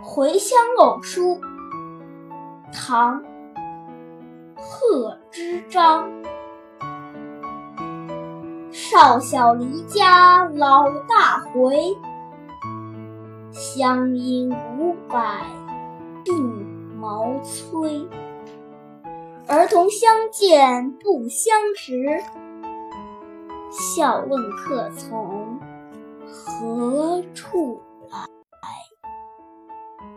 《回乡偶书》唐·贺知章，少小离家，老大回，乡音无改，鬓毛衰。儿童相见不相识，笑问客从何处。